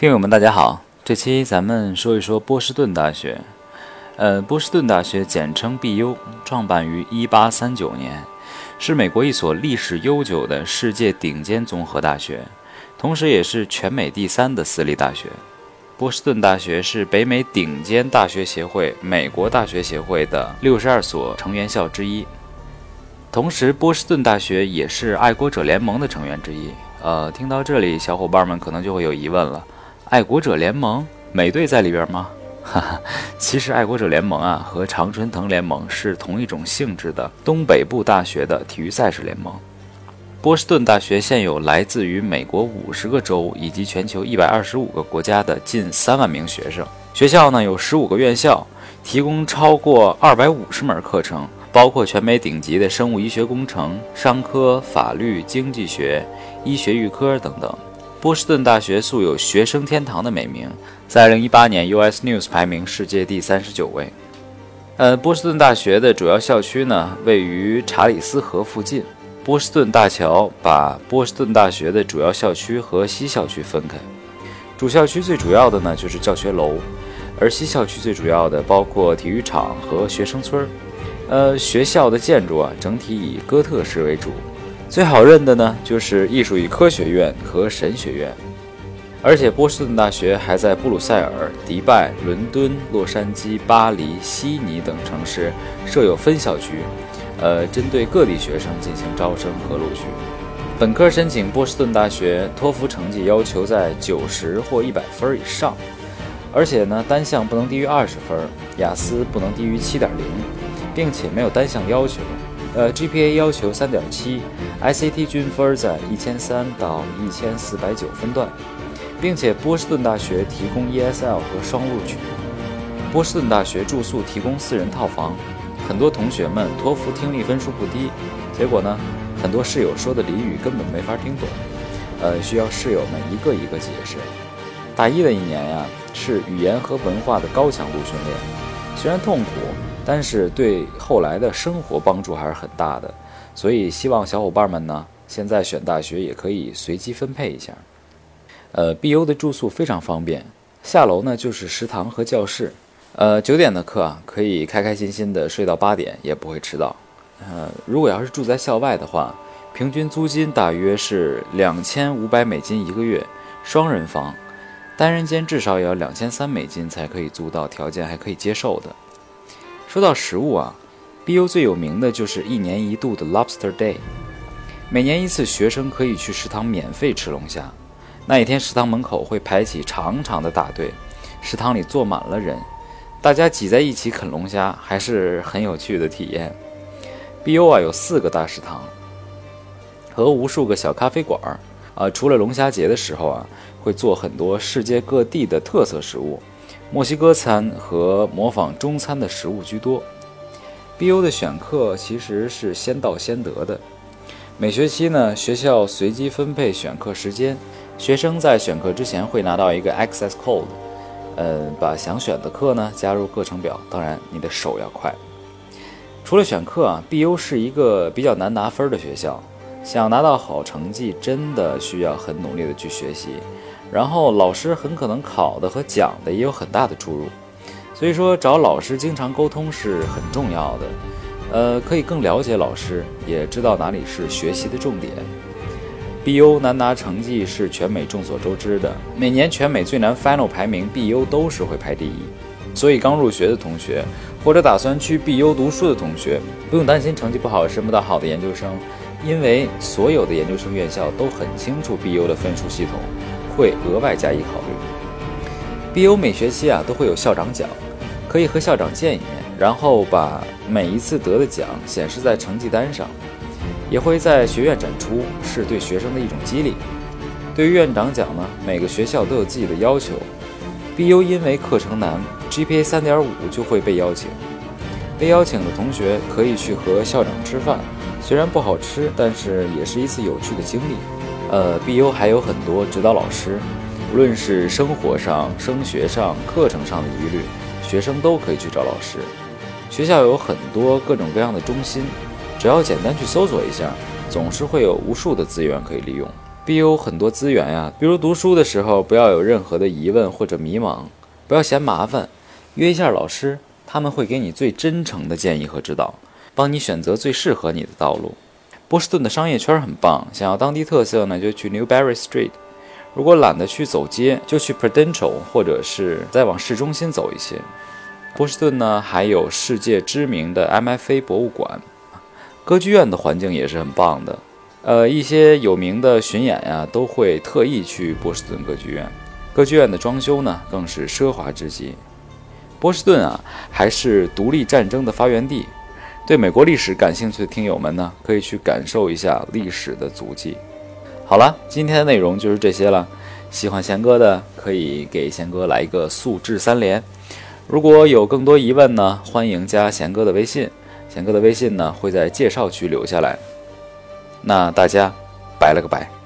听友们，大家好，这期咱们说一说波士顿大学。呃，波士顿大学简称 BU，创办于1839年，是美国一所历史悠久的世界顶尖综合大学，同时也是全美第三的私立大学。波士顿大学是北美顶尖大学协会——美国大学协会的六十二所成员校之一。同时，波士顿大学也是爱国者联盟的成员之一。呃，听到这里，小伙伴们可能就会有疑问了。爱国者联盟美队在里边吗？哈哈，其实爱国者联盟啊和常春藤联盟是同一种性质的东北部大学的体育赛事联盟。波士顿大学现有来自于美国五十个州以及全球一百二十五个国家的近三万名学生。学校呢有十五个院校，提供超过二百五十门课程，包括全美顶级的生物医学工程、商科、法律、经济学、医学预科等等。波士顿大学素有“学生天堂”的美名，在2018年 US News 排名世界第三十九位。呃，波士顿大学的主要校区呢位于查理斯河附近。波士顿大桥把波士顿大学的主要校区和西校区分开。主校区最主要的呢就是教学楼，而西校区最主要的包括体育场和学生村儿。呃，学校的建筑啊整体以哥特式为主。最好认的呢，就是艺术与科学院和神学院，而且波士顿大学还在布鲁塞尔、迪拜、伦敦、洛杉矶、巴黎、悉尼等城市设有分校区，呃，针对各地学生进行招生和录取。本科申请波士顿大学，托福成绩要求在九十或一百分以上，而且呢，单项不能低于二十分，雅思不能低于七点零，并且没有单项要求。呃，GPA 要求三点七，ICT 均分在一千三到一千四百九分段，并且波士顿大学提供 ESL 和双录取。波士顿大学住宿提供四人套房，很多同学们托福听力分数不低，结果呢，很多室友说的俚语根本没法听懂，呃，需要室友们一个一个解释。大一的一年呀，是语言和文化的高强度训练，虽然痛苦。但是对后来的生活帮助还是很大的，所以希望小伙伴们呢，现在选大学也可以随机分配一下。呃，BU 的住宿非常方便，下楼呢就是食堂和教室。呃，九点的课啊，可以开开心心的睡到八点，也不会迟到。呃，如果要是住在校外的话，平均租金大约是两千五百美金一个月，双人房，单人间至少也要两千三美金才可以租到，条件还可以接受的。说到食物啊，BU 最有名的就是一年一度的 Lobster Day，每年一次，学生可以去食堂免费吃龙虾。那一天，食堂门口会排起长长的大队，食堂里坐满了人，大家挤在一起啃龙虾，还是很有趣的体验。BU 啊有四个大食堂和无数个小咖啡馆儿啊，除了龙虾节的时候啊，会做很多世界各地的特色食物。墨西哥餐和模仿中餐的食物居多。BU 的选课其实是先到先得的。每学期呢，学校随机分配选课时间，学生在选课之前会拿到一个 access code，呃，把想选的课呢加入课程表。当然，你的手要快。除了选课啊，BU 是一个比较难拿分的学校，想拿到好成绩，真的需要很努力的去学习。然后老师很可能考的和讲的也有很大的出入，所以说找老师经常沟通是很重要的，呃，可以更了解老师，也知道哪里是学习的重点。BU 难拿成绩是全美众所周知的，每年全美最难 Final 排名 BU 都是会排第一，所以刚入学的同学或者打算去 BU 读书的同学，不用担心成绩不好申不到好的研究生，因为所有的研究生院校都很清楚 BU 的分数系统。会额外加以考虑。BU 每学期啊都会有校长奖，可以和校长见一面，然后把每一次得的奖显示在成绩单上，也会在学院展出，是对学生的一种激励。对于院长奖呢，每个学校都有自己的要求。BU 因为课程难，GPA 三点五就会被邀请。被邀请的同学可以去和校长吃饭，虽然不好吃，但是也是一次有趣的经历。呃，BU 还有很多指导老师，无论是生活上、升学上、课程上的疑虑，学生都可以去找老师。学校有很多各种各样的中心，只要简单去搜索一下，总是会有无数的资源可以利用。，BU 很多资源呀，比如读书的时候不要有任何的疑问或者迷茫，不要嫌麻烦，约一下老师，他们会给你最真诚的建议和指导，帮你选择最适合你的道路。波士顿的商业圈很棒，想要当地特色呢，就去 Newberry Street；如果懒得去走街，就去 Prudential，或者是再往市中心走一些。波士顿呢，还有世界知名的 MFA 博物馆，歌剧院的环境也是很棒的。呃，一些有名的巡演呀，都会特意去波士顿歌剧院。歌剧院的装修呢，更是奢华至极。波士顿啊，还是独立战争的发源地。对美国历史感兴趣的听友们呢，可以去感受一下历史的足迹。好了，今天的内容就是这些了。喜欢贤哥的，可以给贤哥来一个素质三连。如果有更多疑问呢，欢迎加贤哥的微信。贤哥的微信呢，会在介绍区留下来。那大家，拜了个拜。